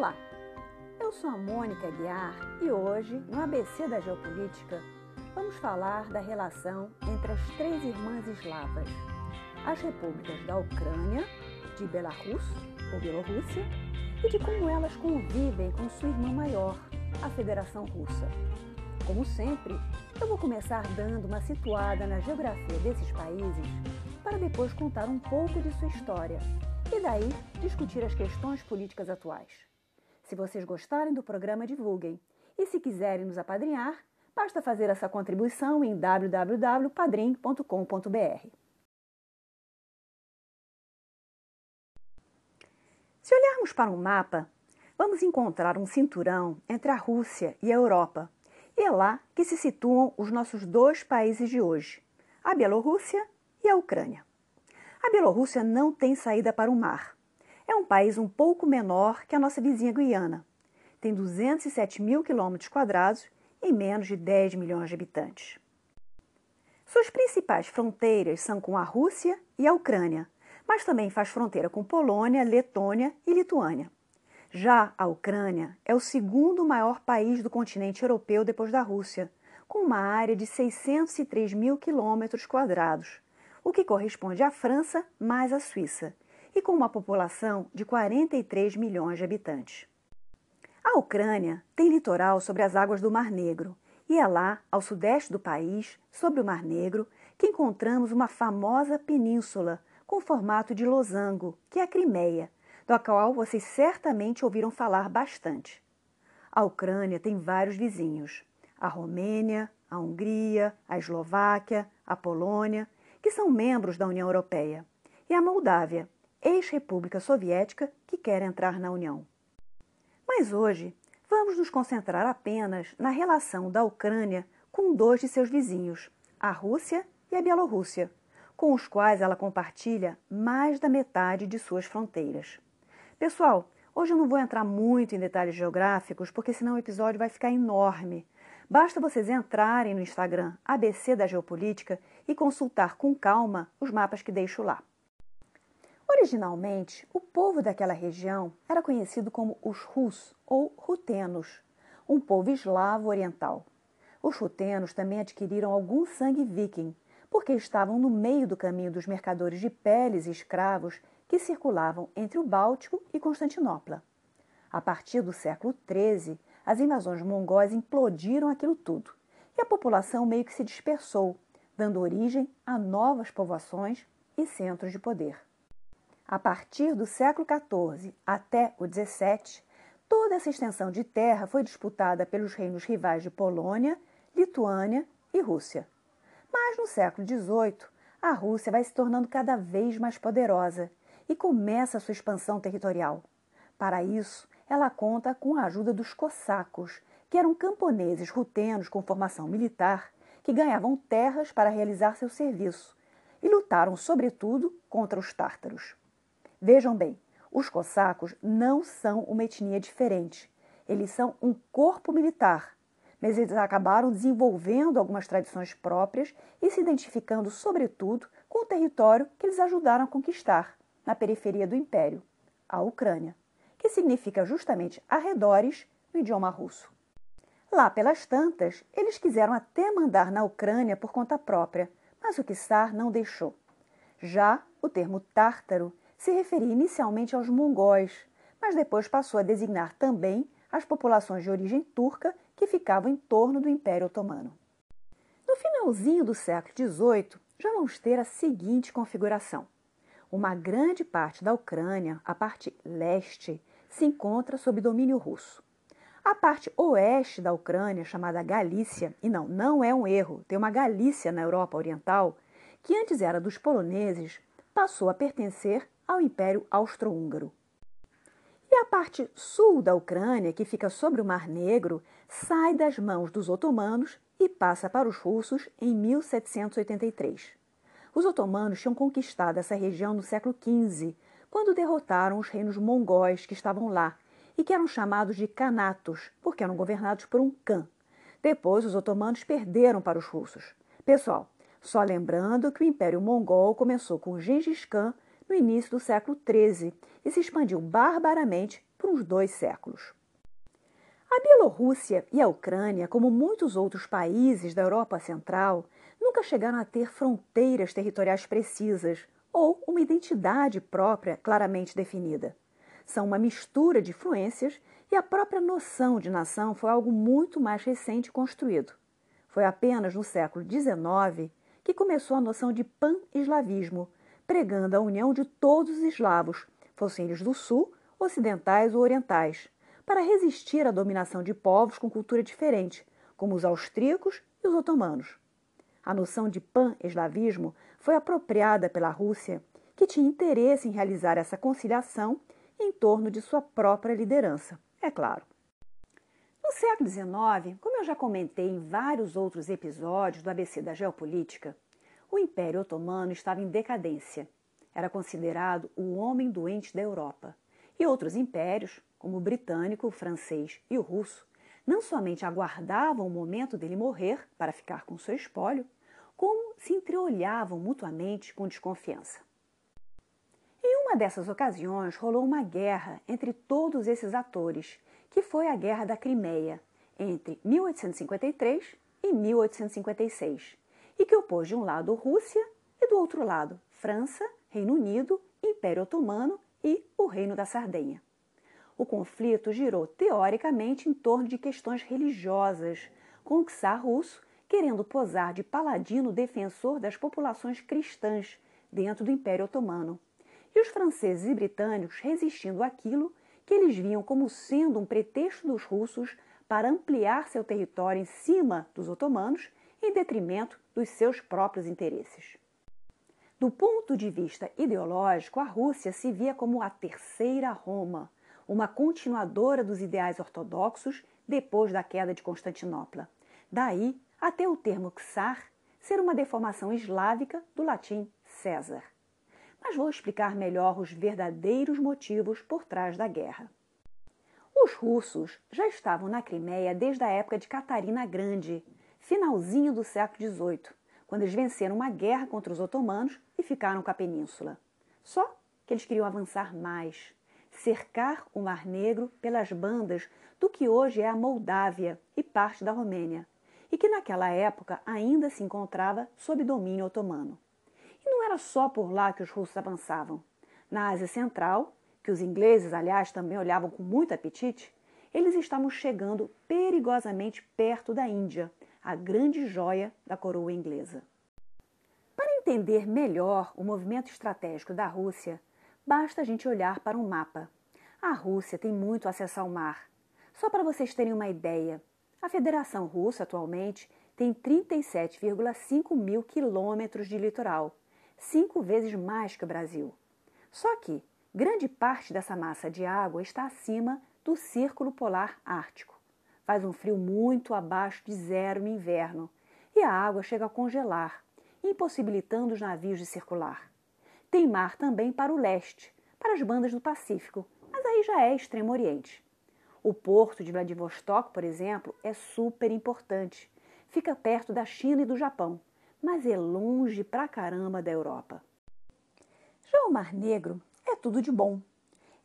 Olá, eu sou a Mônica Guiar e hoje, no ABC da Geopolítica, vamos falar da relação entre as três irmãs eslavas, as repúblicas da Ucrânia, de Belarus ou Bielorrússia, e de como elas convivem com sua irmã maior, a Federação Russa. Como sempre, eu vou começar dando uma situada na geografia desses países para depois contar um pouco de sua história e daí discutir as questões políticas atuais. Se vocês gostarem do programa, divulguem. E se quiserem nos apadrinhar, basta fazer essa contribuição em www.padrim.com.br. Se olharmos para um mapa, vamos encontrar um cinturão entre a Rússia e a Europa. E é lá que se situam os nossos dois países de hoje, a Bielorrússia e a Ucrânia. A Bielorrússia não tem saída para o mar. É um país um pouco menor que a nossa vizinha Guiana. Tem 207 mil quilômetros quadrados e menos de 10 milhões de habitantes. Suas principais fronteiras são com a Rússia e a Ucrânia, mas também faz fronteira com Polônia, Letônia e Lituânia. Já a Ucrânia é o segundo maior país do continente europeu depois da Rússia, com uma área de 603 mil quilômetros quadrados, o que corresponde à França mais à Suíça, e com uma população de 43 milhões de habitantes. A Ucrânia tem litoral sobre as águas do Mar Negro, e é lá, ao sudeste do país, sobre o Mar Negro, que encontramos uma famosa península com formato de losango, que é a Crimeia, da qual vocês certamente ouviram falar bastante. A Ucrânia tem vários vizinhos: a Romênia, a Hungria, a Eslováquia, a Polônia que são membros da União Europeia, e a Moldávia, ex-república soviética que quer entrar na União. Mas hoje vamos nos concentrar apenas na relação da Ucrânia com dois de seus vizinhos, a Rússia e a Bielorrússia, com os quais ela compartilha mais da metade de suas fronteiras. Pessoal, hoje eu não vou entrar muito em detalhes geográficos, porque senão o episódio vai ficar enorme. Basta vocês entrarem no Instagram ABC da Geopolítica e consultar com calma os mapas que deixo lá. Originalmente, o povo daquela região era conhecido como os Rus ou Rutenos, um povo eslavo oriental. Os Rutenos também adquiriram algum sangue viking, porque estavam no meio do caminho dos mercadores de peles e escravos que circulavam entre o Báltico e Constantinopla. A partir do século XIII, as invasões mongóis implodiram aquilo tudo e a população meio que se dispersou, dando origem a novas povoações e centros de poder. A partir do século XIV até o XVII, toda essa extensão de terra foi disputada pelos reinos rivais de Polônia, Lituânia e Rússia. Mas no século XVIII, a Rússia vai se tornando cada vez mais poderosa e começa sua expansão territorial. Para isso, ela conta com a ajuda dos cossacos, que eram camponeses rutenos com formação militar, que ganhavam terras para realizar seu serviço e lutaram, sobretudo, contra os tártaros. Vejam bem, os cossacos não são uma etnia diferente. Eles são um corpo militar, mas eles acabaram desenvolvendo algumas tradições próprias e se identificando, sobretudo, com o território que eles ajudaram a conquistar, na periferia do império, a Ucrânia que significa justamente arredores no idioma russo. Lá pelas tantas, eles quiseram até mandar na Ucrânia por conta própria, mas o czar não deixou. Já o termo tártaro se referia inicialmente aos mongóis, mas depois passou a designar também as populações de origem turca que ficavam em torno do Império Otomano. No finalzinho do século XVIII, já vamos ter a seguinte configuração. Uma grande parte da Ucrânia, a parte leste, se encontra sob domínio russo. A parte oeste da Ucrânia, chamada Galícia, e não, não é um erro, tem uma Galícia na Europa Oriental, que antes era dos poloneses, passou a pertencer ao Império Austro-Húngaro. E a parte sul da Ucrânia, que fica sobre o Mar Negro, sai das mãos dos otomanos e passa para os russos em 1783. Os otomanos tinham conquistado essa região no século XV, quando derrotaram os reinos mongóis que estavam lá e que eram chamados de Kanatos, porque eram governados por um Khan. Depois, os otomanos perderam para os russos. Pessoal, só lembrando que o Império Mongol começou com Gengis Khan no início do século XIII e se expandiu barbaramente por uns dois séculos. A Bielorrússia e a Ucrânia, como muitos outros países da Europa Central, nunca chegaram a ter fronteiras territoriais precisas ou uma identidade própria claramente definida. São uma mistura de influências e a própria noção de nação foi algo muito mais recente construído. Foi apenas no século XIX que começou a noção de pan-eslavismo, pregando a união de todos os eslavos, fossem eles do sul, ocidentais ou orientais, para resistir à dominação de povos com cultura diferente, como os austríacos e os otomanos. A noção de pan-eslavismo foi apropriada pela Rússia, que tinha interesse em realizar essa conciliação em torno de sua própria liderança, é claro. No século XIX, como eu já comentei em vários outros episódios do ABC da Geopolítica, o Império Otomano estava em decadência. Era considerado o homem doente da Europa. E outros impérios, como o britânico, o francês e o russo, não somente aguardavam o momento dele morrer para ficar com seu espólio, como se entreolhavam mutuamente com desconfiança. Em uma dessas ocasiões rolou uma guerra entre todos esses atores, que foi a Guerra da Crimeia, entre 1853 e 1856, e que opôs de um lado Rússia e do outro lado França, Reino Unido, Império Otomano e o Reino da Sardenha. O conflito girou teoricamente em torno de questões religiosas, com o czar russo querendo posar de paladino defensor das populações cristãs dentro do Império Otomano, e os franceses e britânicos resistindo àquilo que eles viam como sendo um pretexto dos russos para ampliar seu território em cima dos otomanos em detrimento dos seus próprios interesses. Do ponto de vista ideológico, a Rússia se via como a terceira Roma, uma continuadora dos ideais ortodoxos depois da queda de Constantinopla. Daí até o termo czar ser uma deformação eslávica do latim César. Mas vou explicar melhor os verdadeiros motivos por trás da guerra. Os russos já estavam na Crimeia desde a época de Catarina Grande, finalzinho do século XVIII, quando eles venceram uma guerra contra os otomanos e ficaram com a península. Só que eles queriam avançar mais, cercar o Mar Negro pelas bandas do que hoje é a Moldávia e parte da Romênia, e que naquela época ainda se encontrava sob domínio otomano. E não era só por lá que os russos avançavam. Na Ásia Central, que os ingleses, aliás, também olhavam com muito apetite, eles estavam chegando perigosamente perto da Índia, a grande joia da coroa inglesa. Para entender melhor o movimento estratégico da Rússia, Basta a gente olhar para um mapa. A Rússia tem muito acesso ao mar. Só para vocês terem uma ideia, a Federação Russa atualmente tem 37,5 mil quilômetros de litoral, cinco vezes mais que o Brasil. Só que grande parte dessa massa de água está acima do Círculo Polar Ártico. Faz um frio muito abaixo de zero no inverno e a água chega a congelar, impossibilitando os navios de circular. Tem mar também para o leste, para as bandas do Pacífico, mas aí já é Extremo Oriente. O porto de Vladivostok, por exemplo, é super importante. Fica perto da China e do Japão, mas é longe pra caramba da Europa. Já o Mar Negro é tudo de bom.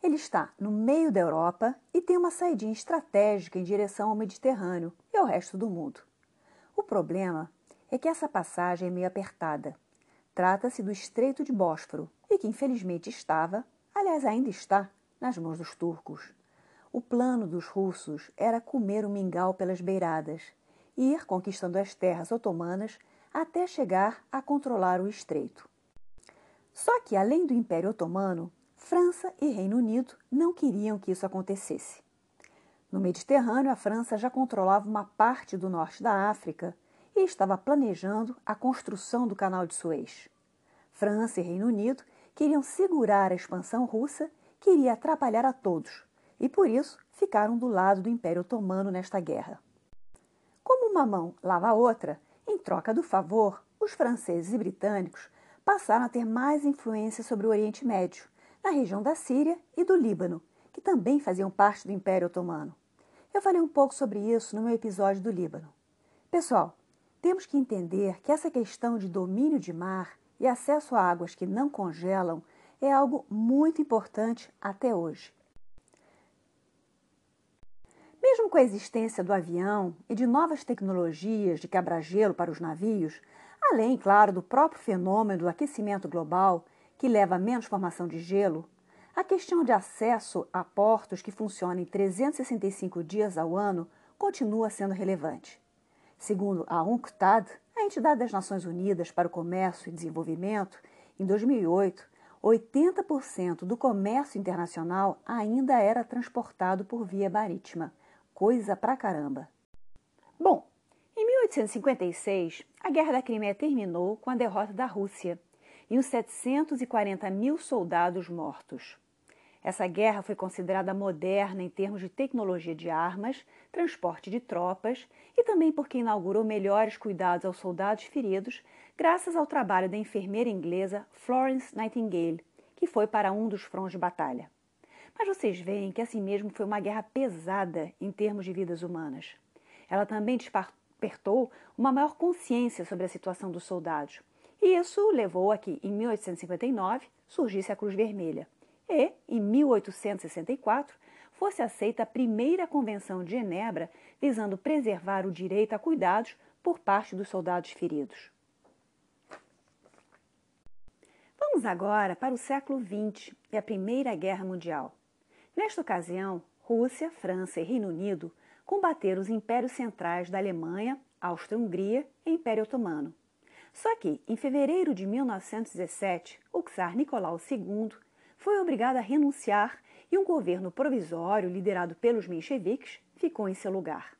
Ele está no meio da Europa e tem uma saidinha estratégica em direção ao Mediterrâneo e ao resto do mundo. O problema é que essa passagem é meio apertada. Trata-se do Estreito de Bósforo e que infelizmente estava, aliás ainda está, nas mãos dos turcos. O plano dos russos era comer o mingau pelas beiradas e ir conquistando as terras otomanas até chegar a controlar o estreito. Só que, além do Império Otomano, França e Reino Unido não queriam que isso acontecesse. No Mediterrâneo, a França já controlava uma parte do norte da África e estava planejando a construção do Canal de Suez. França e Reino Unido queriam segurar a expansão russa que iria atrapalhar a todos, e por isso ficaram do lado do Império Otomano nesta guerra. Como uma mão lava a outra, em troca do favor, os franceses e britânicos passaram a ter mais influência sobre o Oriente Médio, na região da Síria e do Líbano, que também faziam parte do Império Otomano. Eu falei um pouco sobre isso no meu episódio do Líbano. Pessoal, temos que entender que essa questão de domínio de mar e acesso a águas que não congelam é algo muito importante até hoje. Mesmo com a existência do avião e de novas tecnologias de quebra-gelo para os navios, além, claro, do próprio fenômeno do aquecimento global, que leva a menos formação de gelo, a questão de acesso a portos que funcionem 365 dias ao ano continua sendo relevante. Segundo a UNCTAD, a entidade das Nações Unidas para o Comércio e Desenvolvimento, em 2008, 80% do comércio internacional ainda era transportado por via marítima. Coisa pra caramba. Bom, em 1856, a Guerra da Crimeia terminou com a derrota da Rússia e os 740 mil soldados mortos. Essa guerra foi considerada moderna em termos de tecnologia de armas, transporte de tropas e também porque inaugurou melhores cuidados aos soldados feridos, graças ao trabalho da enfermeira inglesa Florence Nightingale, que foi para um dos fronts de batalha. Mas vocês veem que assim mesmo foi uma guerra pesada em termos de vidas humanas. Ela também despertou uma maior consciência sobre a situação dos soldados. E isso levou a que, em 1859, surgisse a Cruz Vermelha e, em 1864, fosse aceita a primeira Convenção de Genebra visando preservar o direito a cuidados por parte dos soldados feridos. Vamos agora para o século XX e a Primeira Guerra Mundial. Nesta ocasião, Rússia, França e Reino Unido combateram os impérios centrais da Alemanha, Áustria-Hungria e Império Otomano. Só que, em fevereiro de 1917, o czar Nicolau II foi obrigado a renunciar e um governo provisório liderado pelos mencheviques ficou em seu lugar.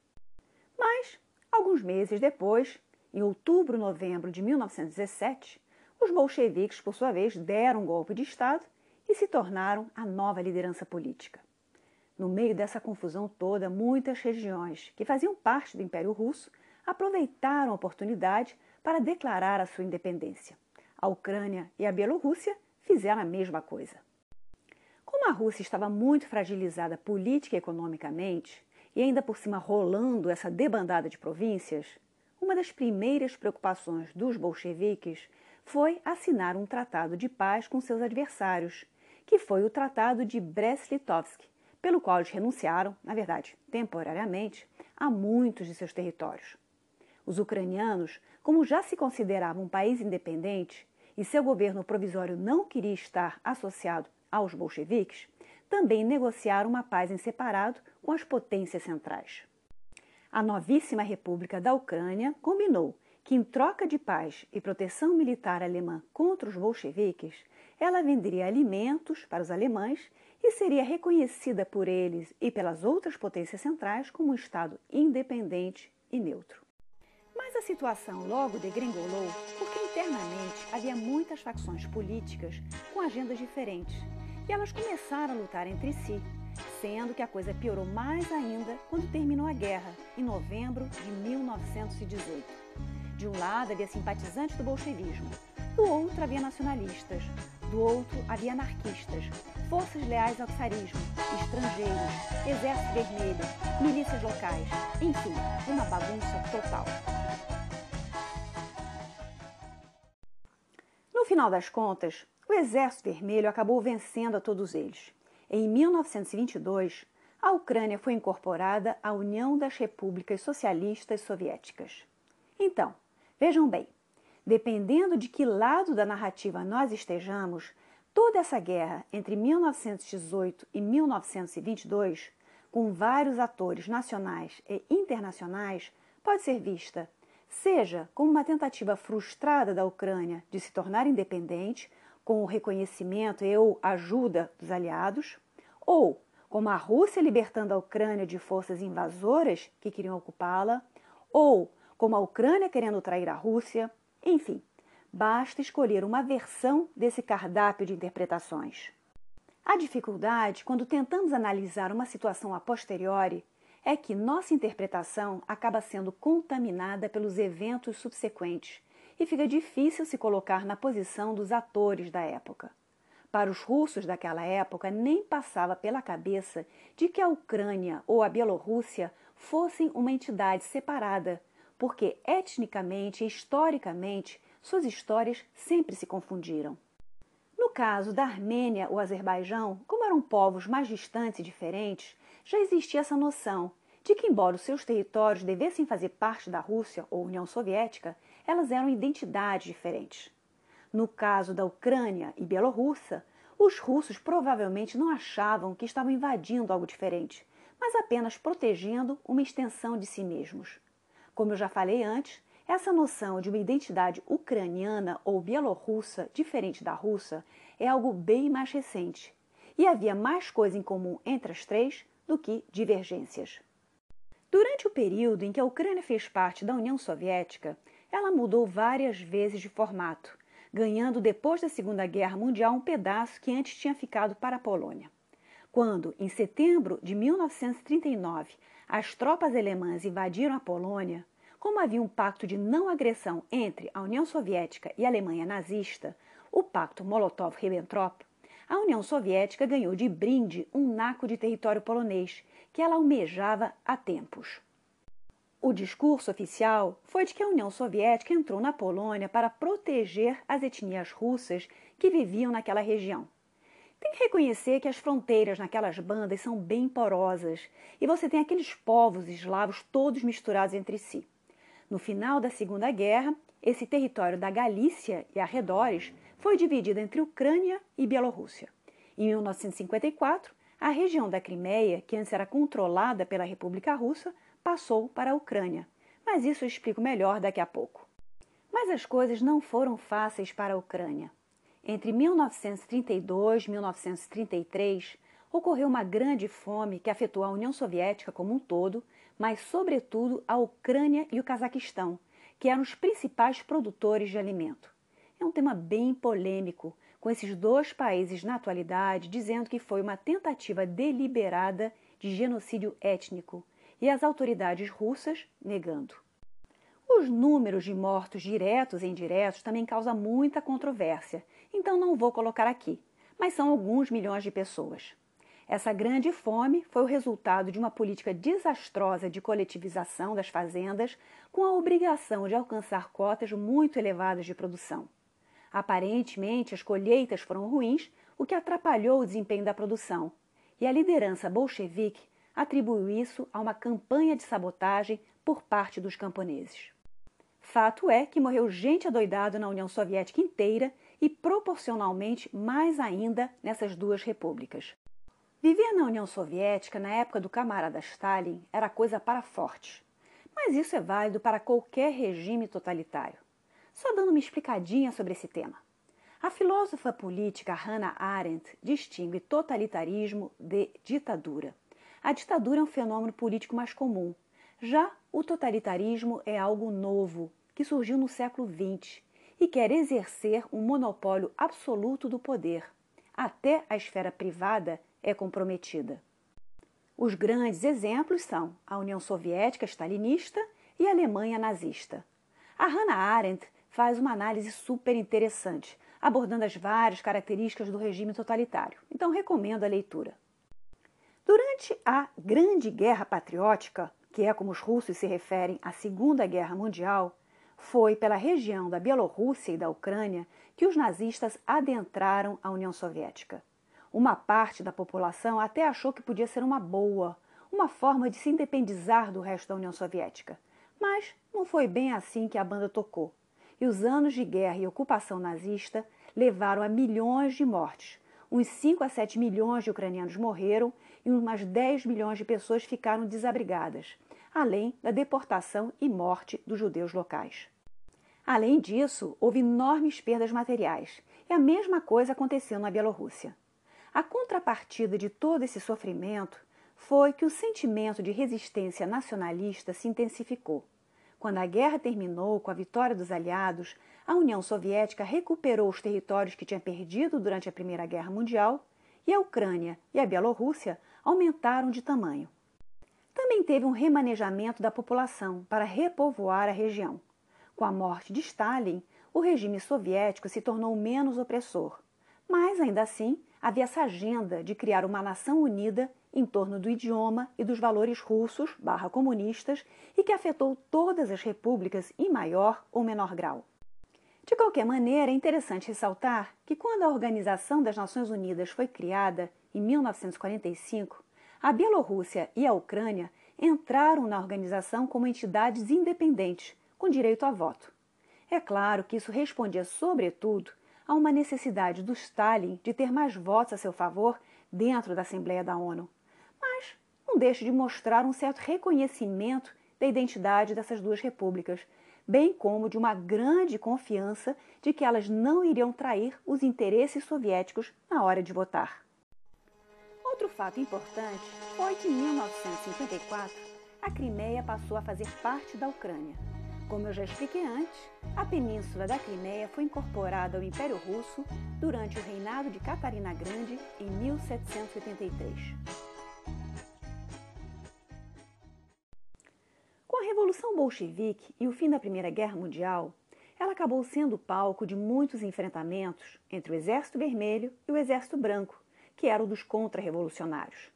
Mas, alguns meses depois, em outubro-novembro de 1917, os bolcheviques, por sua vez, deram um golpe de Estado e se tornaram a nova liderança política. No meio dessa confusão toda, muitas regiões que faziam parte do Império Russo aproveitaram a oportunidade para declarar a sua independência. A Ucrânia e a Bielorrússia fizeram a mesma coisa. Como a Rússia estava muito fragilizada política e economicamente, e ainda por cima rolando essa debandada de províncias, uma das primeiras preocupações dos bolcheviques foi assinar um tratado de paz com seus adversários, que foi o Tratado de Brest-Litovsk, pelo qual eles renunciaram, na verdade, temporariamente, a muitos de seus territórios. Os ucranianos, como já se consideravam um país independente e seu governo provisório não queria estar associado aos bolcheviques, também negociaram uma paz em separado com as potências centrais. A novíssima República da Ucrânia combinou que, em troca de paz e proteção militar alemã contra os bolcheviques, ela venderia alimentos para os alemães e seria reconhecida por eles e pelas outras potências centrais como um Estado independente e neutro. Mas a situação logo degringolou porque internamente havia muitas facções políticas com agendas diferentes e elas começaram a lutar entre si, sendo que a coisa piorou mais ainda quando terminou a guerra, em novembro de 1918. De um lado havia simpatizantes do bolchevismo, do outro havia nacionalistas, do outro havia anarquistas, forças leais ao czarismo, estrangeiros, exército vermelho, milícias locais, enfim, uma bagunça total. No final das contas, o Exército Vermelho acabou vencendo a todos eles. Em 1922, a Ucrânia foi incorporada à União das Repúblicas Socialistas Soviéticas. Então, vejam bem, dependendo de que lado da narrativa nós estejamos, toda essa guerra entre 1918 e 1922, com vários atores nacionais e internacionais, pode ser vista seja como uma tentativa frustrada da Ucrânia de se tornar independente com o reconhecimento e ou ajuda dos aliados, ou como a Rússia libertando a Ucrânia de forças invasoras que queriam ocupá-la, ou como a Ucrânia querendo trair a Rússia, enfim, basta escolher uma versão desse cardápio de interpretações. A dificuldade, quando tentamos analisar uma situação a posteriori, é que nossa interpretação acaba sendo contaminada pelos eventos subsequentes e fica difícil se colocar na posição dos atores da época. Para os russos daquela época, nem passava pela cabeça de que a Ucrânia ou a Bielorrússia fossem uma entidade separada, porque etnicamente e historicamente suas histórias sempre se confundiram. No caso da Armênia ou Azerbaijão, como eram povos mais distantes e diferentes, já existia essa noção de que, embora os seus territórios devessem fazer parte da Rússia ou União Soviética, elas eram identidades diferentes. No caso da Ucrânia e Bielorrússia, os russos provavelmente não achavam que estavam invadindo algo diferente, mas apenas protegendo uma extensão de si mesmos. Como eu já falei antes, essa noção de uma identidade ucraniana ou bielorrussa diferente da russa é algo bem mais recente, e havia mais coisa em comum entre as três do que divergências. Durante o período em que a Ucrânia fez parte da União Soviética, ela mudou várias vezes de formato, ganhando depois da Segunda Guerra Mundial um pedaço que antes tinha ficado para a Polônia. Quando, em setembro de 1939, as tropas alemãs invadiram a Polônia, como havia um pacto de não agressão entre a União Soviética e a Alemanha nazista, o Pacto Molotov-Ribbentrop, a União Soviética ganhou de brinde um naco de território polonês que ela almejava há tempos. O discurso oficial foi de que a União Soviética entrou na Polônia para proteger as etnias russas que viviam naquela região. Tem que reconhecer que as fronteiras naquelas bandas são bem porosas e você tem aqueles povos eslavos todos misturados entre si. No final da Segunda Guerra, esse território da Galícia e arredores foi dividido entre Ucrânia e Bielorrússia. Em 1954, a região da Crimeia, que antes era controlada pela República Russa, passou para a Ucrânia, mas isso eu explico melhor daqui a pouco. Mas as coisas não foram fáceis para a Ucrânia. Entre 1932 e 1933, ocorreu uma grande fome que afetou a União Soviética como um todo, mas, sobretudo, a Ucrânia e o Cazaquistão, que eram os principais produtores de alimento. É um tema bem polêmico, com esses dois países na atualidade dizendo que foi uma tentativa deliberada de genocídio étnico e as autoridades russas negando. Os números de mortos diretos e indiretos também causam muita controvérsia, então não vou colocar aqui, mas são alguns milhões de pessoas. Essa grande fome foi o resultado de uma política desastrosa de coletivização das fazendas, com a obrigação de alcançar cotas muito elevadas de produção. Aparentemente, as colheitas foram ruins, o que atrapalhou o desempenho da produção, e a liderança bolchevique atribuiu isso a uma campanha de sabotagem por parte dos camponeses. Fato é que morreu gente adoidado na União Soviética inteira e proporcionalmente mais ainda nessas duas repúblicas. Viver na União Soviética na época do camarada Stalin era coisa para fortes, mas isso é válido para qualquer regime totalitário. Só dando uma explicadinha sobre esse tema. A filósofa política Hannah Arendt distingue totalitarismo de ditadura. A ditadura é um fenômeno político mais comum. Já o totalitarismo é algo novo, que surgiu no século XX e quer exercer um monopólio absoluto do poder. Até a esfera privada é comprometida. Os grandes exemplos são a União Soviética stalinista e a Alemanha nazista. A Hannah Arendt faz uma análise super interessante, abordando as várias características do regime totalitário. Então, recomendo a leitura. Durante a Grande Guerra Patriótica, que é como os russos se referem à Segunda Guerra Mundial, foi pela região da Bielorrússia e da Ucrânia que os nazistas adentraram a União Soviética. Uma parte da população até achou que podia ser uma boa, uma forma de se independizar do resto da União Soviética. Mas não foi bem assim que a banda tocou e os anos de guerra e ocupação nazista levaram a milhões de mortes. Uns 5 a 7 milhões de ucranianos morreram e umas 10 milhões de pessoas ficaram desabrigadas, além da deportação e morte dos judeus locais. Além disso, houve enormes perdas materiais, e a mesma coisa aconteceu na Bielorrússia. A contrapartida de todo esse sofrimento foi que o sentimento de resistência nacionalista se intensificou. Quando a guerra terminou com a vitória dos aliados, a União Soviética recuperou os territórios que tinha perdido durante a Primeira Guerra Mundial e a Ucrânia e a Bielorrússia aumentaram de tamanho. Também teve um remanejamento da população para repovoar a região. Com a morte de Stalin, o regime soviético se tornou menos opressor, mas ainda assim havia essa agenda de criar uma nação unida em torno do idioma e dos valores russos barra comunistas e que afetou todas as repúblicas em maior ou menor grau. De qualquer maneira, é interessante ressaltar que quando a Organização das Nações Unidas foi criada, em 1945, a Bielorrússia e a Ucrânia entraram na organização como entidades independentes, com direito a voto. É claro que isso respondia, sobretudo, a uma necessidade do Stalin de ter mais votos a seu favor dentro da Assembleia da ONU. Mas não deixa de mostrar um certo reconhecimento da identidade dessas duas repúblicas, bem como de uma grande confiança de que elas não iriam trair os interesses soviéticos na hora de votar. Outro fato importante foi que em 1954 a Crimeia passou a fazer parte da Ucrânia. Como eu já expliquei antes, a península da Crimeia foi incorporada ao Império Russo durante o reinado de Catarina Grande em 1783. Com a Revolução Bolchevique e o fim da Primeira Guerra Mundial, ela acabou sendo palco de muitos enfrentamentos entre o Exército Vermelho e o Exército Branco, que era o dos contra-revolucionários.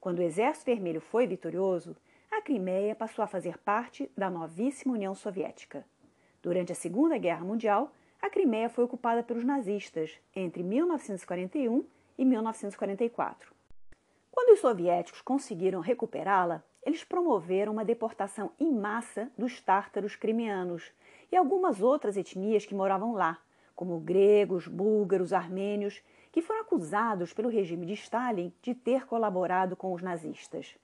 Quando o Exército Vermelho foi vitorioso, a Crimeia passou a fazer parte da novíssima União Soviética. Durante a Segunda Guerra Mundial, a Crimeia foi ocupada pelos nazistas entre 1941 e 1944. Quando os soviéticos conseguiram recuperá-la, eles promoveram uma deportação em massa dos tártaros crimeanos e algumas outras etnias que moravam lá, como gregos, búlgaros, armênios, que foram acusados pelo regime de Stalin de ter colaborado com os nazistas.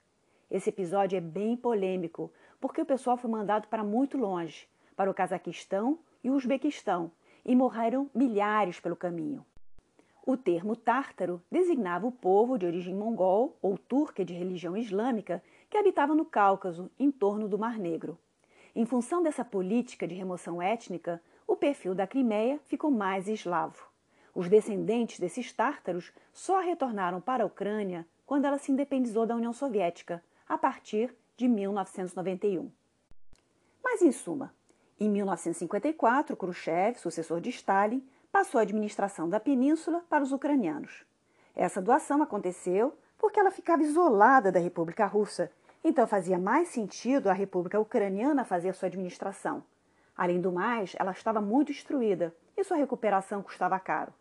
Esse episódio é bem polêmico, porque o pessoal foi mandado para muito longe, para o Cazaquistão e o Uzbequistão, e morreram milhares pelo caminho. O termo tártaro designava o povo de origem mongol ou turca de religião islâmica que habitava no Cáucaso, em torno do Mar Negro. Em função dessa política de remoção étnica, o perfil da Crimeia ficou mais eslavo. Os descendentes desses tártaros só retornaram para a Ucrânia quando ela se independizou da União Soviética, a partir de 1991. Mas, em suma, em 1954, Khrushchev, sucessor de Stalin, passou a administração da península para os ucranianos. Essa doação aconteceu porque ela ficava isolada da República Russa, então fazia mais sentido a República Ucraniana fazer sua administração. Além do mais, ela estava muito destruída e sua recuperação custava caro.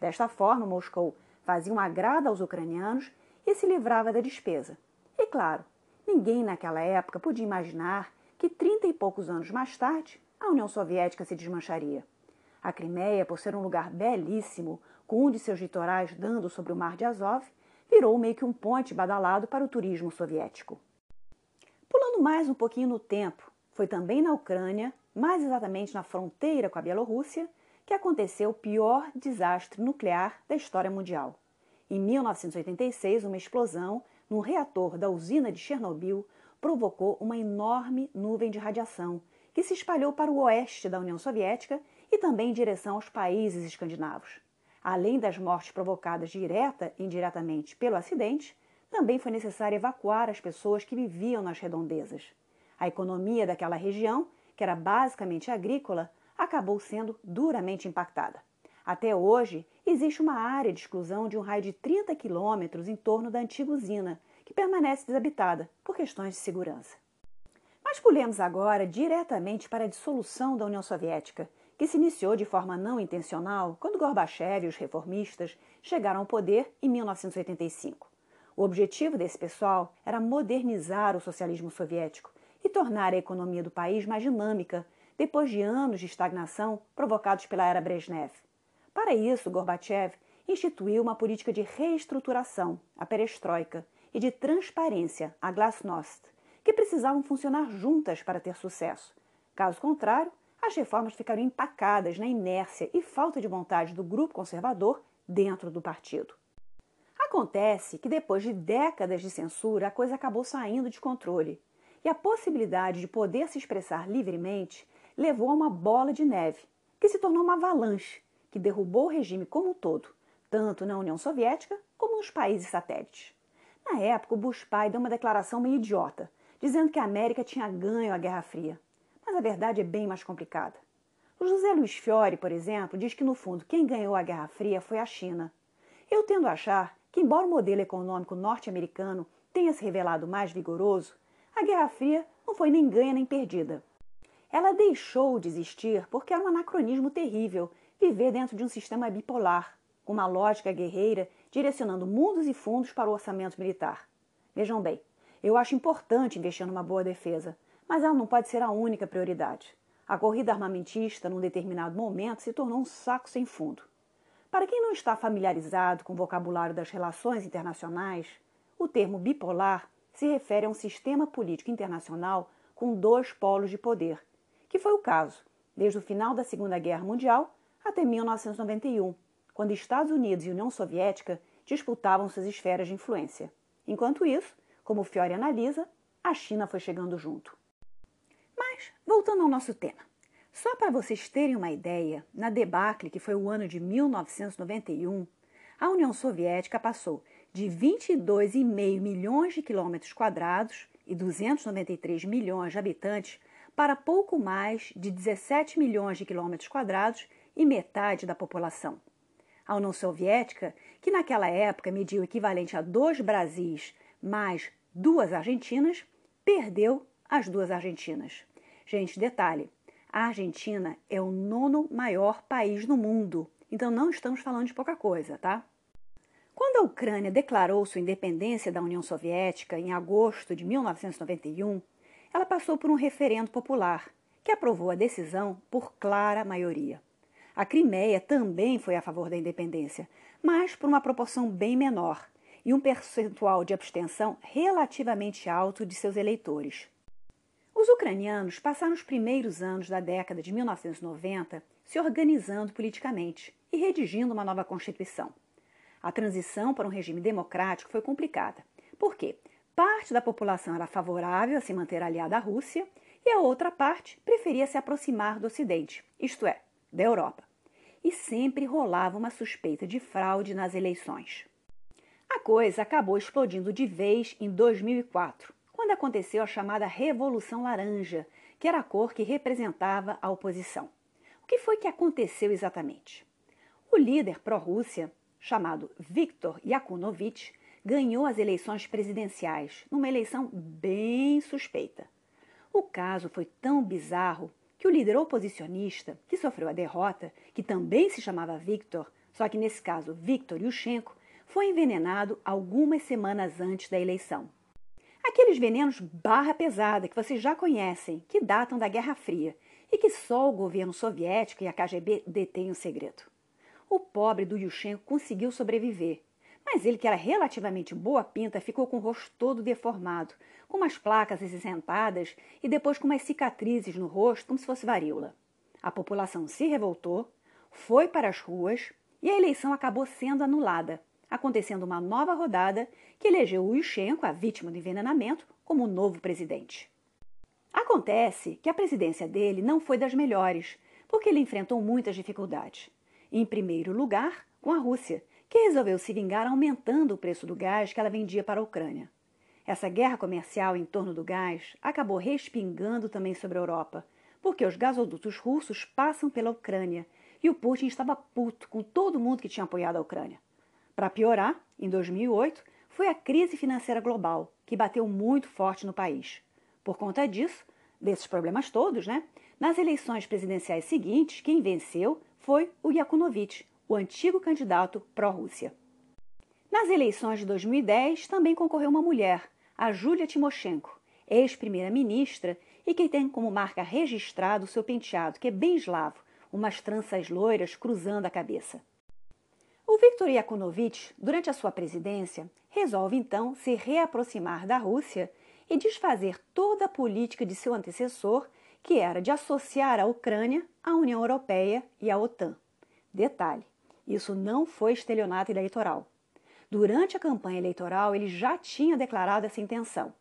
Desta forma, Moscou fazia um agrado aos ucranianos e se livrava da despesa. E claro, ninguém naquela época podia imaginar que trinta e poucos anos mais tarde a União Soviética se desmancharia. A Crimeia, por ser um lugar belíssimo, com um de seus litorais dando sobre o mar de Azov, virou meio que um ponte badalado para o turismo soviético. Pulando mais um pouquinho no tempo, foi também na Ucrânia, mais exatamente na fronteira com a Bielorrússia, que aconteceu o pior desastre nuclear da história mundial. Em 1986, uma explosão num reator da usina de Chernobyl provocou uma enorme nuvem de radiação que se espalhou para o oeste da União Soviética e também em direção aos países escandinavos. Além das mortes provocadas direta e indiretamente pelo acidente, também foi necessário evacuar as pessoas que viviam nas redondezas. A economia daquela região, que era basicamente agrícola, acabou sendo duramente impactada. Até hoje, existe uma área de exclusão de um raio de 30 quilômetros em torno da antiga usina, que permanece desabitada por questões de segurança. Mas pulemos agora diretamente para a dissolução da União Soviética, que se iniciou de forma não intencional quando Gorbachev e os reformistas chegaram ao poder em 1985. O objetivo desse pessoal era modernizar o socialismo soviético e tornar a economia do país mais dinâmica depois de anos de estagnação provocados pela era Brezhnev. Para isso, Gorbachev instituiu uma política de reestruturação, a perestroika, e de transparência, a glasnost, que precisavam funcionar juntas para ter sucesso. Caso contrário, as reformas ficariam empacadas na inércia e falta de vontade do grupo conservador dentro do partido. Acontece que depois de décadas de censura, a coisa acabou saindo de controle e a possibilidade de poder se expressar livremente levou a uma bola de neve, que se tornou uma avalanche, que derrubou o regime como um todo, tanto na União Soviética como nos países satélites. Na época, o Bush pai deu uma declaração meio idiota, dizendo que a América tinha ganho a Guerra Fria. Mas a verdade é bem mais complicada. O José Luiz Fiore, por exemplo, diz que no fundo quem ganhou a Guerra Fria foi a China. Eu tendo a achar que, embora o modelo econômico norte-americano tenha se revelado mais vigoroso, a Guerra Fria não foi nem ganha nem perdida. Ela deixou de existir porque era um anacronismo terrível viver dentro de um sistema bipolar, com uma lógica guerreira direcionando mundos e fundos para o orçamento militar. Vejam bem, eu acho importante investir numa boa defesa, mas ela não pode ser a única prioridade. A corrida armamentista, num determinado momento, se tornou um saco sem fundo. Para quem não está familiarizado com o vocabulário das relações internacionais, o termo bipolar se refere a um sistema político internacional com dois polos de poder, que foi o caso desde o final da Segunda Guerra Mundial até 1991, quando Estados Unidos e União Soviética disputavam suas esferas de influência. Enquanto isso, como Fiore analisa, a China foi chegando junto. Mas, voltando ao nosso tema, só para vocês terem uma ideia, na debacle que foi o ano de 1991, a União Soviética passou de 22,5 milhões de quilômetros quadrados e 293 milhões de habitantes para pouco mais de 17 milhões de quilômetros quadrados e metade da população. A União Soviética, que naquela época media o equivalente a dois Brasis mais duas Argentinas, perdeu as duas Argentinas. Gente, detalhe: a Argentina é o nono maior país no mundo, então não estamos falando de pouca coisa, tá? Quando a Ucrânia declarou sua independência da União Soviética em agosto de 1991, ela passou por um referendo popular, que aprovou a decisão por clara maioria. A Crimeia também foi a favor da independência, mas por uma proporção bem menor e um percentual de abstenção relativamente alto de seus eleitores. Os ucranianos passaram os primeiros anos da década de 1990 se organizando politicamente e redigindo uma nova Constituição. A transição para um regime democrático foi complicada. Por quê? Parte da população era favorável a se manter aliada à Rússia e a outra parte preferia se aproximar do Ocidente, isto é, da Europa. E sempre rolava uma suspeita de fraude nas eleições. A coisa acabou explodindo de vez em 2004, quando aconteceu a chamada Revolução Laranja, que era a cor que representava a oposição. O que foi que aconteceu exatamente? O líder pró-Rússia, chamado Viktor Yakunovich, ganhou as eleições presidenciais, numa eleição bem suspeita. O caso foi tão bizarro que o líder oposicionista, que sofreu a derrota, que também se chamava Viktor, só que nesse caso Viktor Yushchenko, foi envenenado algumas semanas antes da eleição. Aqueles venenos barra pesada que vocês já conhecem, que datam da Guerra Fria e que só o governo soviético e a KGB detêm o segredo. O pobre do Yushchenko conseguiu sobreviver, mas ele, que era relativamente boa pinta, ficou com o rosto todo deformado, com umas placas acinzentadas e depois com umas cicatrizes no rosto, como se fosse varíola. A população se revoltou, foi para as ruas e a eleição acabou sendo anulada, acontecendo uma nova rodada que elegeu o Yushchenko, a vítima do envenenamento, como novo presidente. Acontece que a presidência dele não foi das melhores, porque ele enfrentou muitas dificuldades. Em primeiro lugar, com a Rússia, que resolveu se vingar aumentando o preço do gás que ela vendia para a Ucrânia. Essa guerra comercial em torno do gás acabou respingando também sobre a Europa, porque os gasodutos russos passam pela Ucrânia e o Putin estava puto com todo mundo que tinha apoiado a Ucrânia. Para piorar, em 2008, foi a crise financeira global, que bateu muito forte no país. Por conta disso, desses problemas todos, né? Nas eleições presidenciais seguintes, quem venceu foi o Yakunovich, o antigo candidato pró-Rússia. Nas eleições de 2010 também concorreu uma mulher, a Júlia Timoshenko, ex-primeira-ministra e que tem como marca registrado o seu penteado, que é bem eslavo, umas tranças loiras cruzando a cabeça. O Viktor Yakunovich, durante a sua presidência, resolve então se reaproximar da Rússia e desfazer toda a política de seu antecessor, que era de associar a Ucrânia à União Europeia e à OTAN. Detalhe: isso não foi estelionato eleitoral. Durante a campanha eleitoral, ele já tinha declarado essa intenção.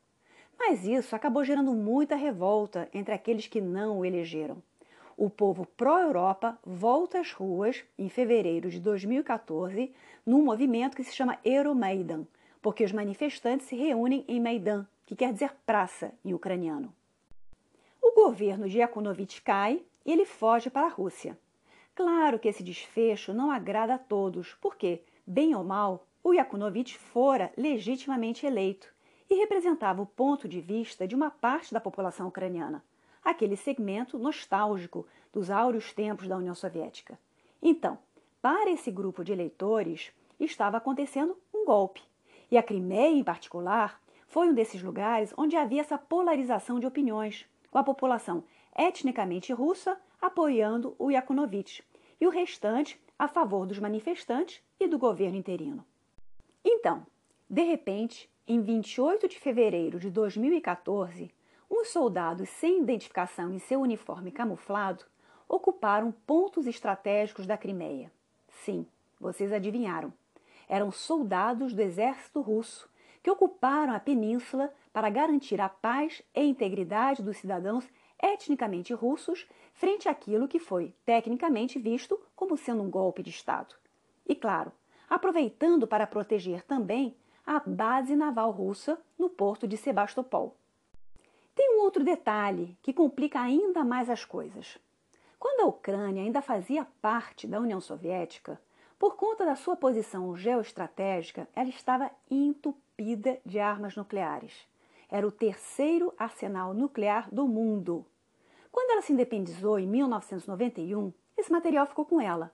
Mas isso acabou gerando muita revolta entre aqueles que não o elegeram. O povo pró-Europa volta às ruas em fevereiro de 2014 num movimento que se chama Euromaidan, porque os manifestantes se reúnem em Maidan, que quer dizer praça em ucraniano. O governo de Yakunovich cai e ele foge para a Rússia. Claro que esse desfecho não agrada a todos, porque, bem ou mal, o Yakunovich fora legitimamente eleito e representava o ponto de vista de uma parte da população ucraniana. aquele segmento nostálgico dos áureos tempos da União Soviética. Então, para esse grupo de eleitores, estava acontecendo um golpe. E a Crimeia, em particular, foi um desses lugares onde havia essa polarização de opiniões, com a população etnicamente russa apoiando o Yakunovich e o restante a favor dos manifestantes e do governo interino. Então, de repente, em 28 de fevereiro de 2014, uns soldados sem identificação em seu uniforme camuflado ocuparam pontos estratégicos da Crimeia. Sim, vocês adivinharam. Eram soldados do exército russo que ocuparam a península para garantir a paz e integridade dos cidadãos etnicamente russos frente àquilo que foi tecnicamente visto como sendo um golpe de Estado. E claro, aproveitando para proteger também a base naval russa no porto de Sebastopol. Tem um outro detalhe que complica ainda mais as coisas. Quando a Ucrânia ainda fazia parte da União Soviética, por conta da sua posição geoestratégica, ela estava entupida de armas nucleares. Era o terceiro arsenal nuclear do mundo. Quando ela se independizou em 1991, esse material ficou com ela.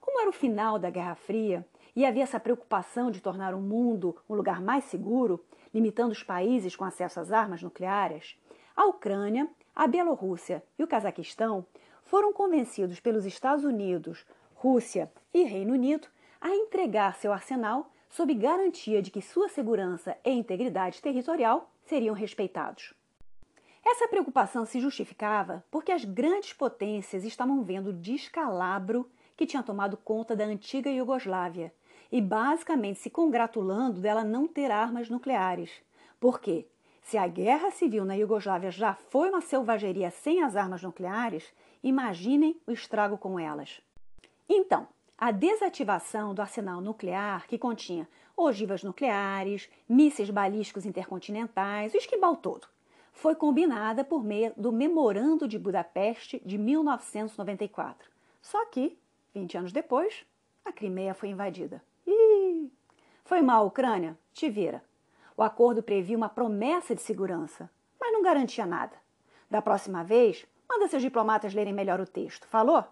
Como era o final da Guerra Fria e havia essa preocupação de tornar o mundo um lugar mais seguro, limitando os países com acesso às armas nucleares, a Ucrânia, a Bielorrússia e o Cazaquistão foram convencidos pelos Estados Unidos, Rússia e Reino Unido a entregar seu arsenal sob garantia de que sua segurança e integridade territorial seriam respeitados. Essa preocupação se justificava porque as grandes potências estavam vendo o descalabro que tinha tomado conta da antiga Iugoslávia e basicamente se congratulando dela não ter armas nucleares. Porque, se a guerra civil na Iugoslávia já foi uma selvageria sem as armas nucleares, imaginem o estrago com elas. Então, a desativação do arsenal nuclear, que continha ogivas nucleares, mísseis balísticos intercontinentais, o esquibal todo, foi combinada por meio do Memorando de Budapeste de 1994. Só que, 20 anos depois, a Crimeia foi invadida. Ih, foi mal, Ucrânia? Te vira. O acordo previa uma promessa de segurança, mas não garantia nada. Da próxima vez, manda seus diplomatas lerem melhor o texto. Falou?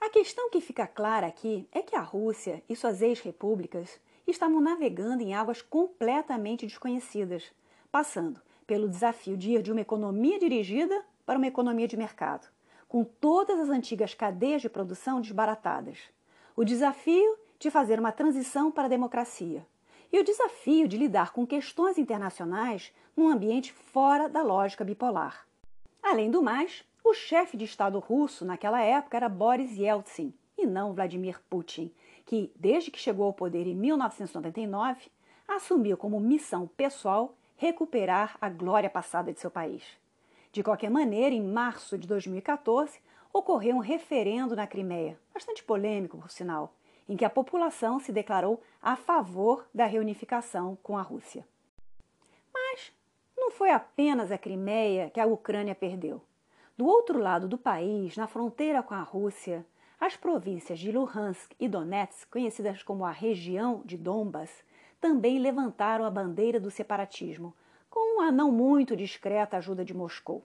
A questão que fica clara aqui é que a Rússia e suas ex-repúblicas estavam navegando em águas completamente desconhecidas, passando pelo desafio de ir de uma economia dirigida para uma economia de mercado, com todas as antigas cadeias de produção desbaratadas. O desafio de fazer uma transição para a democracia. E o desafio de lidar com questões internacionais num ambiente fora da lógica bipolar. Além do mais, o chefe de Estado russo naquela época era Boris Yeltsin e não Vladimir Putin, que, desde que chegou ao poder em 1999, assumiu como missão pessoal recuperar a glória passada de seu país. De qualquer maneira, em março de 2014, ocorreu um referendo na Crimeia, bastante polêmico, por sinal, em que a população se declarou a favor da reunificação com a Rússia. Mas não foi apenas a Crimeia que a Ucrânia perdeu. Do outro lado do país, na fronteira com a Rússia, as províncias de Luhansk e Donetsk, conhecidas como a região de Donbas, também levantaram a bandeira do separatismo, com a não muito discreta ajuda de Moscou.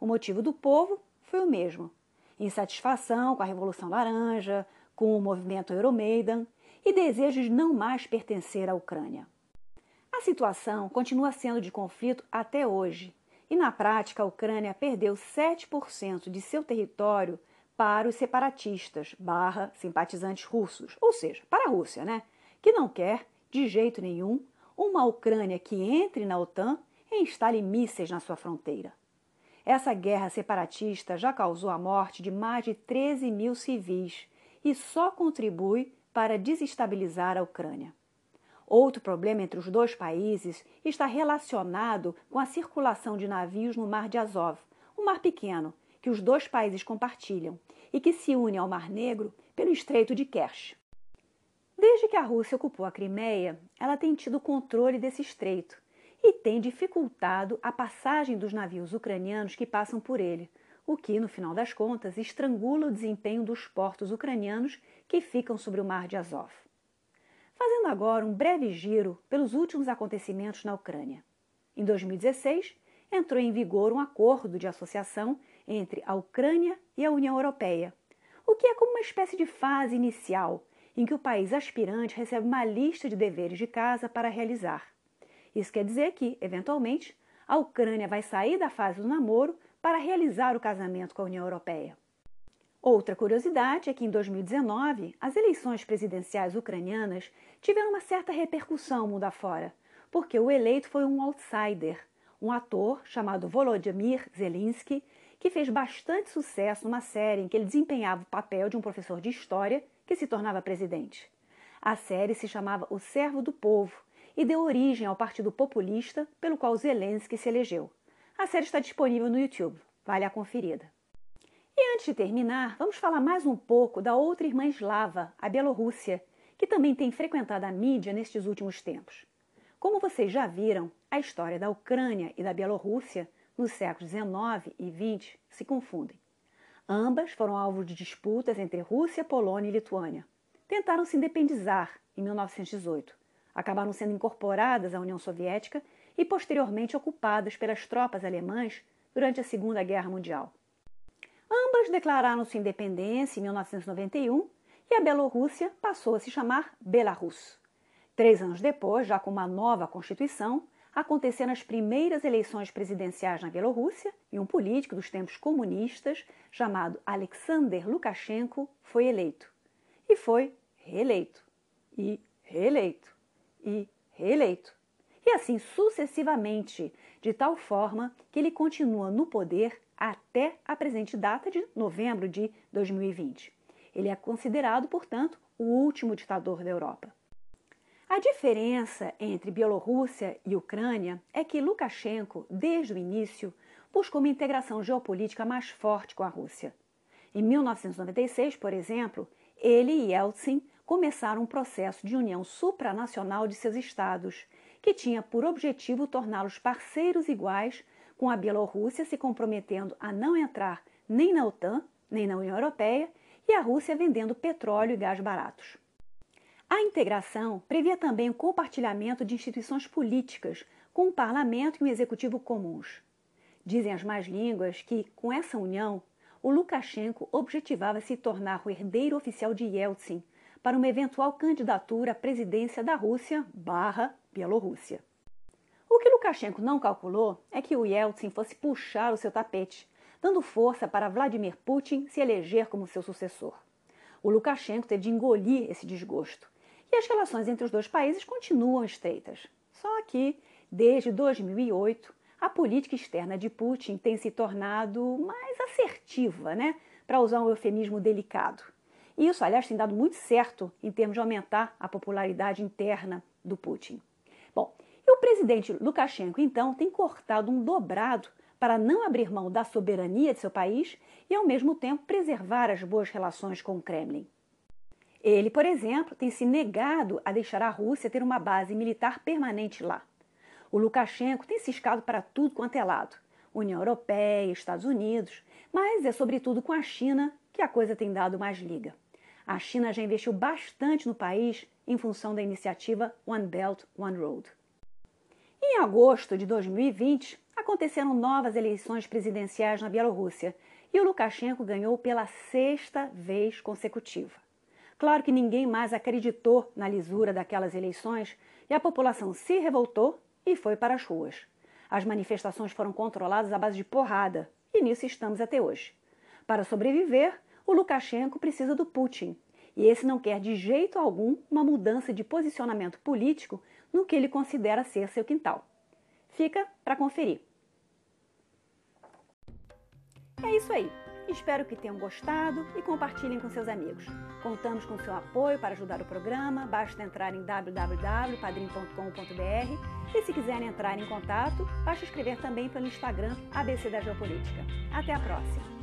O motivo do povo foi o mesmo: insatisfação com a Revolução Laranja, com o movimento Euromaidan e desejo de não mais pertencer à Ucrânia. A situação continua sendo de conflito até hoje e na prática, a Ucrânia perdeu 7% de seu território para os separatistas barra simpatizantes russos, ou seja, para a Rússia, né? Que não quer, de jeito nenhum, uma Ucrânia que entre na OTAN e instale mísseis na sua fronteira. Essa guerra separatista já causou a morte de mais de 13 mil civis e só contribui para desestabilizar a Ucrânia. Outro problema entre os dois países está relacionado com a circulação de navios no Mar de Azov, um mar pequeno que os dois países compartilham e que se une ao Mar Negro pelo Estreito de Kerch. Desde que a Rússia ocupou a Crimeia, ela tem tido controle desse estreito e tem dificultado a passagem dos navios ucranianos que passam por ele, o que, no final das contas, estrangula o desempenho dos portos ucranianos que ficam sobre o Mar de Azov. Fazendo agora um breve giro pelos últimos acontecimentos na Ucrânia. Em 2016, entrou em vigor um acordo de associação entre a Ucrânia e a União Europeia, o que é como uma espécie de fase inicial em que o país aspirante recebe uma lista de deveres de casa para realizar. Isso quer dizer que, eventualmente, a Ucrânia vai sair da fase do namoro para realizar o casamento com a União Europeia. Outra curiosidade é que em 2019, as eleições presidenciais ucranianas tiveram uma certa repercussão mundo afora, porque o eleito foi um outsider, um ator chamado Volodymyr Zelensky, que fez bastante sucesso numa série em que ele desempenhava o papel de um professor de história que se tornava presidente. A série se chamava O Servo do Povo e deu origem ao Partido Populista pelo qual Zelensky se elegeu. A série está disponível no YouTube, vale a conferida. E antes de terminar, vamos falar mais um pouco da outra irmã eslava, a Bielorrússia, que também tem frequentado a mídia nestes últimos tempos. Como vocês já viram, a história da Ucrânia e da Bielorrússia nos séculos XIX e XX se confundem. Ambas foram alvo de disputas entre Rússia, Polônia e Lituânia. Tentaram se independizar em 1918. Acabaram sendo incorporadas à União Soviética e posteriormente ocupadas pelas tropas alemãs durante a Segunda Guerra Mundial. Ambas declararam sua independência em 1991 e a Bielorrússia passou a se chamar Belarus. Três anos depois, já com uma nova Constituição, aconteceram as primeiras eleições presidenciais na Bielorrússia e um político dos tempos comunistas, chamado Alexander Lukashenko, foi eleito. E foi reeleito. E reeleito. E reeleito. E assim sucessivamente, de tal forma que ele continua no poder até a presente data de novembro de 2020. Ele é considerado, portanto, o último ditador da Europa. A diferença entre Bielorrússia e Ucrânia é que Lukashenko, desde o início, buscou uma integração geopolítica mais forte com a Rússia. Em 1996, por exemplo, ele e Yeltsin começaram um processo de união supranacional de seus estados, que tinha por objetivo torná-los parceiros iguais, com a Bielorrússia se comprometendo a não entrar nem na OTAN, nem na União Europeia, e a Rússia vendendo petróleo e gás baratos. A integração previa também o compartilhamento de instituições políticas com um parlamento e um executivo comuns. Dizem as más línguas que, com essa união, o Lukashenko objetivava se tornar o herdeiro oficial de Yeltsin para uma eventual candidatura à presidência da Rússia barra Bielorrússia. O que Lukashenko não calculou é que o Yeltsin fosse puxar o seu tapete, dando força para Vladimir Putin se eleger como seu sucessor. O Lukashenko teve de engolir esse desgosto e as relações entre os dois países continuam estreitas. Só que, desde 2008, a política externa de Putin tem se tornado mais assertiva, né? Para usar um eufemismo delicado. E isso, aliás, tem dado muito certo em termos de aumentar a popularidade interna do Putin. Bom, e o presidente Lukashenko, então, tem cortado um dobrado para não abrir mão da soberania de seu país e, ao mesmo tempo, preservar as boas relações com o Kremlin. Ele, por exemplo, tem se negado a deixar a Rússia ter uma base militar permanente lá. O Lukashenko tem ciscado para tudo quanto é lado. União Europeia, Estados Unidos, mas é sobretudo com a China que a coisa tem dado mais liga. A China já investiu bastante no país em função da iniciativa One Belt, One Road. Em agosto de 2020, aconteceram novas eleições presidenciais na Bielorrússia e o Lukashenko ganhou pela sexta vez consecutiva. Claro que ninguém mais acreditou na lisura daquelas eleições e a população se revoltou e foi para as ruas. As manifestações foram controladas à base de porrada e nisso estamos até hoje. Para sobreviver, o Lukashenko precisa do Putin e esse não quer de jeito algum uma mudança de posicionamento político no que ele considera ser seu quintal. Fica para conferir. É isso aí. Espero que tenham gostado e compartilhem com seus amigos. Contamos com seu apoio para ajudar o programa. Basta entrar em www.padrim.com.br e se quiserem entrar em contato, basta escrever também pelo Instagram ABC da Geopolítica. Até a próxima!